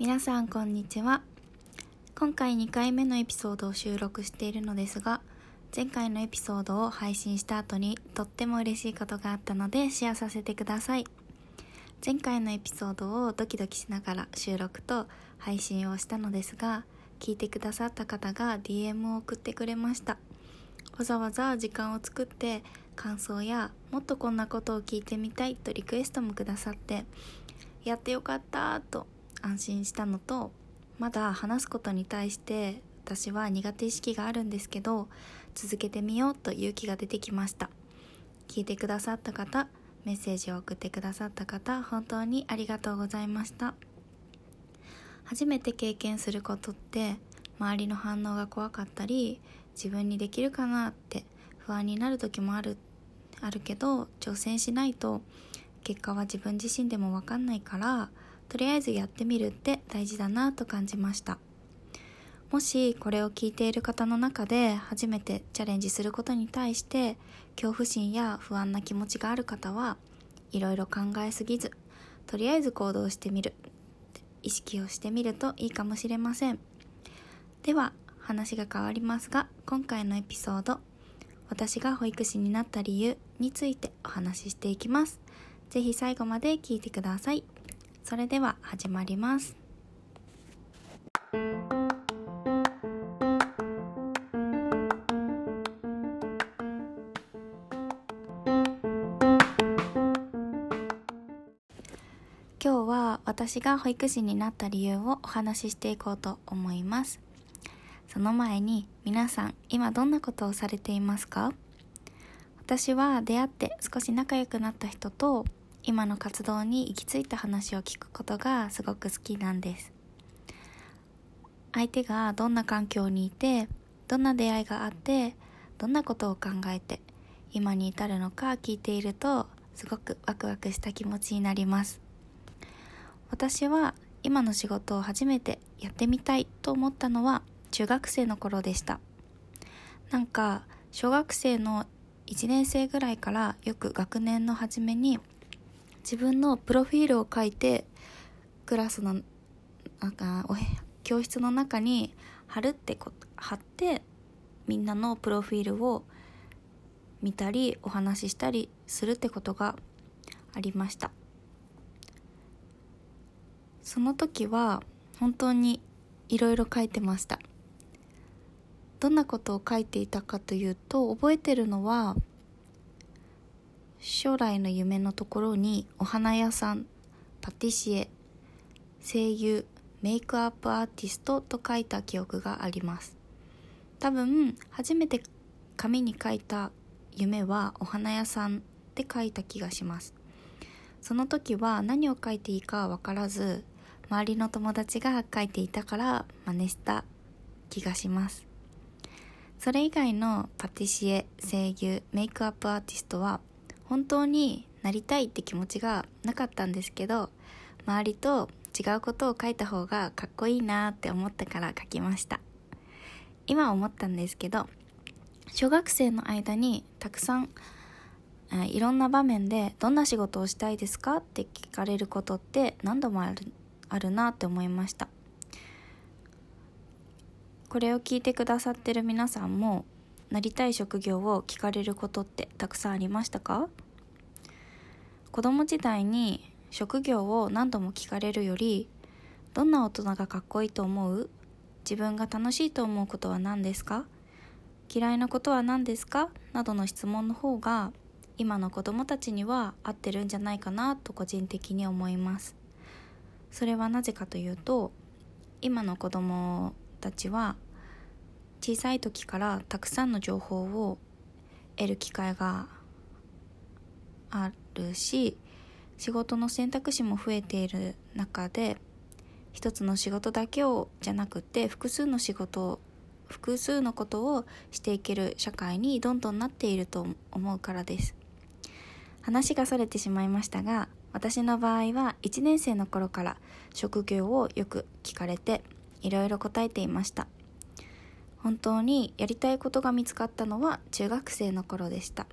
皆さんこんにちは。今回2回目のエピソードを収録しているのですが前回のエピソードを配信した後にとっても嬉しいことがあったのでシェアさせてください。前回のエピソードをドキドキしながら収録と配信をしたのですが聞いてくださった方が DM を送ってくれました。わざわざ時間を作って感想やもっとこんなことを聞いてみたいとリクエストもくださってやってよかったと安心したのとまだ話すことに対して私は苦手意識があるんですけど続けてみようと勇気が出てきました。聞いてくださった方メッセージを送ってくださった方本当にありがとうございました。初めて経験することって周りの反応が怖かったり自分にできるかなって不安になる時もあるあるけど挑戦しないと結果は自分自身でも分かんないからとりあえずやってみるって大事だなと感じました。もしこれを聞いている方の中で初めてチャレンジすることに対して恐怖心や不安な気持ちがある方はいろいろ考えすぎずとりあえず行動してみる。意識をしてみるといいかもしれません。では話が変わりますが今回のエピソード私が保育士になった理由についてお話ししていきます。是非最後まで聞いてください。それでは始まります。今日は私が保育士になった理由をお話ししていこうと思います。その前に皆さん今どんなことをされていますか？私は出会って少し仲良くなった人と今の活動に行き着いた話を聞くことがすごく好きなんです。相手がどんな環境にいてどんな出会いがあってどんなことを考えて今に至るのか聞いているとすごくワクワクした気持ちになります。私は今の仕事を初めてやってみたいと思ったのは中学生の頃でした。なんか小学生の1年生ぐらいからよく学年の初めに自分のプロフィールを書いてクラスのなんか教室の中に貼るってこ貼ってみんなのプロフィールを見たりお話ししたりするってことがありました。その時は本当にいろいろ書いてました。どんなことを書いていたかというと覚えてるのは将来の夢のところにお花屋さんパティシエ声優メイクアップアーティストと書いた記憶があります。多分初めて紙に書いた夢はお花屋さんって書いた気がします。その時は何を書いていいか分からず周りの友達が書いていたから真似した気がします。それ以外のパティシエ声優メイクアップアーティストは本当になりたいって気持ちがなかったんですけど周りと違うことを書いた方がかっこいいなって思ったから書きました。今思ったんですけど小学生の間にたくさんいろんな場面でどんな仕事をしたいですかって聞かれることって何度もあるあるなって思いました。これを聞いてくださってる皆さんもなりたい職業を聞かれることってたくさんありましたか？子供時代に職業を何度も聞かれるよりどんな大人がかっこいいと思う？自分が楽しいと思うことは何ですか？嫌いなことは何ですか？などの質問の方が今の子供たちには合ってるんじゃないかなと個人的に思います。それはなぜかというと今の子供たちは小さい時からたくさんの情報を得る機会があるし仕事の選択肢も増えている中で一つの仕事だけをじゃなくて複数の仕事を複数のことをしていける社会にどんどんなっていると思うからです。話がそれてしまいましたが私の場合は1年生の頃から職業をよく聞かれていろいろ答えていました。本当にやりたいことが見つかったのは中学生の頃でした。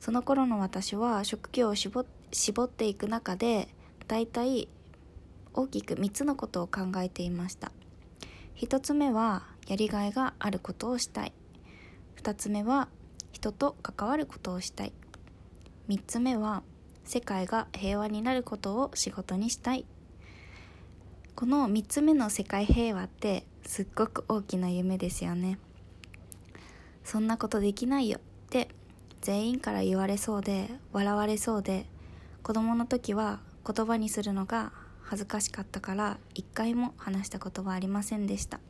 その頃の私は職業を絞っていく中で大体大きく3つのことを考えていました。1つ目はやりがいがあることをしたい。2つ目は人と関わることをしたい。3つ目は世界が平和になることを仕事にしたい。この3つ目の世界平和ってすっごく大きな夢ですよね。そんなことできないよって全員から言われそうで笑われそうで子供の時は言葉にするのが恥ずかしかったから一回も話したことはありませんでした。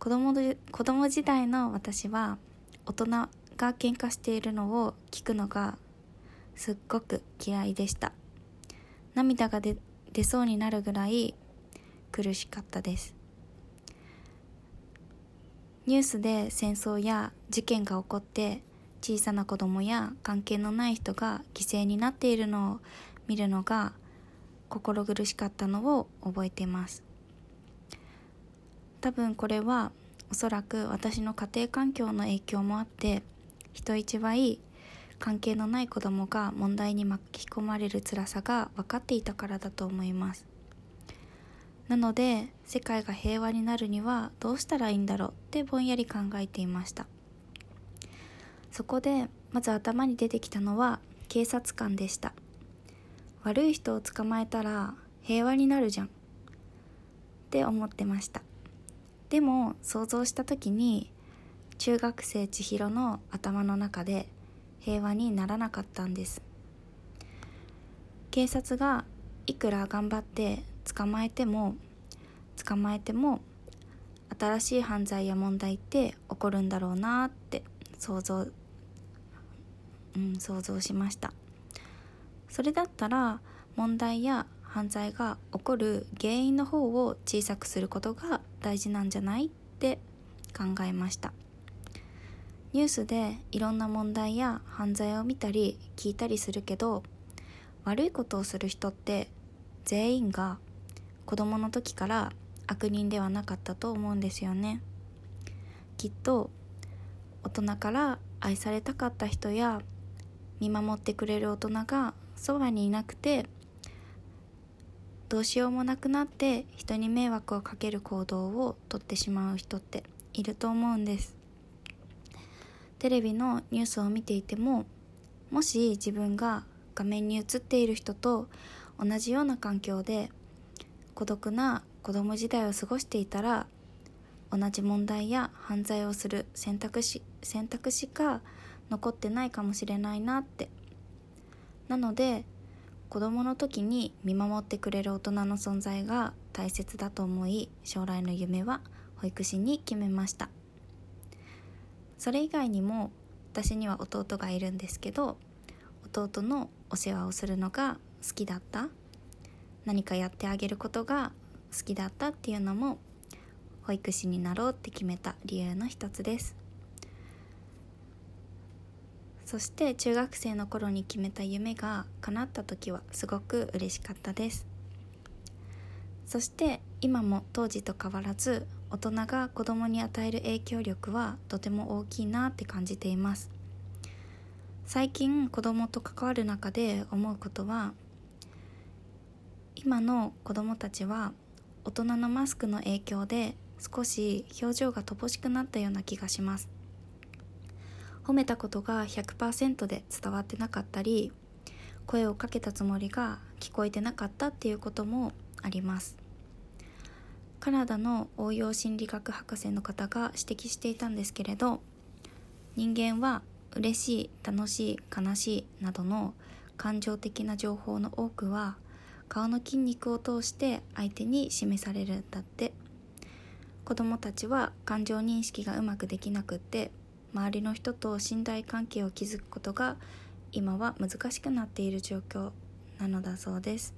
子供で子供時代の私は大人が喧嘩しているのを聞くのがすっごく嫌いでした。涙が出出そうになるぐらい苦しかったです。ニュースで戦争や事件が起こって小さな子供や関係のない人が犠牲になっているのを見るのが心苦しかったのを覚えています。多分これはおそらく私の家庭環境の影響もあって人一倍関係のない子供が問題に巻き込まれる辛さが分かっていたからだと思います。なので世界が平和になるにはどうしたらいいんだろうってぼんやり考えていました。そこでまず頭に出てきたのは警察官でした。悪い人を捕まえたら平和になるじゃん。って思ってました。でも想像した時に中学生千尋の頭の中で平和にならなかったんです。警察がいくら頑張って捕まえても捕まえても新しい犯罪や問題って起こるんだろうなって想像うん想像しました。それだったら問題や犯罪が起こる原因の方を小さくすることが大事なんじゃないって考えました。ニュースでいろんな問題や犯罪を見たり聞いたりするけど悪いことをする人って全員が子供の時から悪人ではなかったと思うんですよね。きっと大人から愛されたかった人や見守ってくれる大人がそばにいなくてどうしようもなくなって人に迷惑をかける行動をとってしまう人っていると思うんです。テレビのニュースを見ていてももし自分が画面に映っている人と同じような環境で孤独な子供時代を過ごしていたら同じ問題や犯罪をする選択肢選択肢が残ってないかもしれないなって。なので子供の時に見守ってくれる大人の存在が大切だと思い将来の夢は保育士に決めました。それ以外にも私には弟がいるんですけど弟のお世話をするのが好きだった。何かやってあげることが好きだったっていうのも保育士になろうって決めた理由の一つです。そして中学生の頃に決めた夢が叶った時はすごく嬉しかったです。そして今も当時と変わらず大人が子供に与える影響力はとても大きいなって感じています。最近子供と関わる中で思うことは今の子供たちは大人のマスクの影響で少し表情が乏しくなったような気がします。褒めたことが100%で伝わってなかったり声をかけたつもりが聞こえてなかったっていうこともあります。カナダの応用心理学博士の方が指摘していたんですけれど人間は嬉しい楽しい悲しいなどの感情的な情報の多くは顔の筋肉を通して相手に示されるんだって。子供たちは感情認識がうまくできなくって周りの人と信頼関係を築くことが今は難しくなっている状況なのだそうです。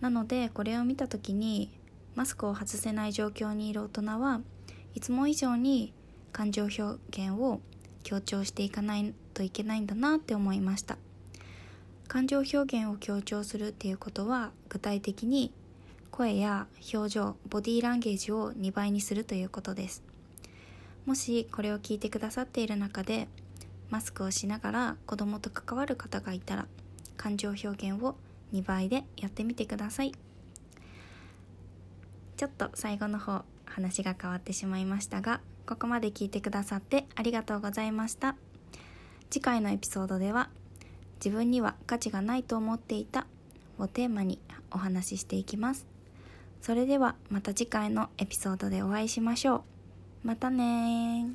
なのでこれを見た時にマスクを外せない状況にいる大人はいつも以上に感情表現を強調していかないといけないんだなって思いました。感情表現を強調するっていうことは具体的に声や表情ボディーランゲージを2倍にするということです。もしこれを聞いてくださっている中でマスクをしながら子供と関わる方がいたら感情表現を2倍でやってみてください。ちょっと最後の方話が変わってしまいましたがここまで聞いてくださってありがとうございました。次回のエピソードでは自分には価値がないと思っていたをテーマにお話ししていきます。それではまた次回のエピソードでお会いしましょう。またね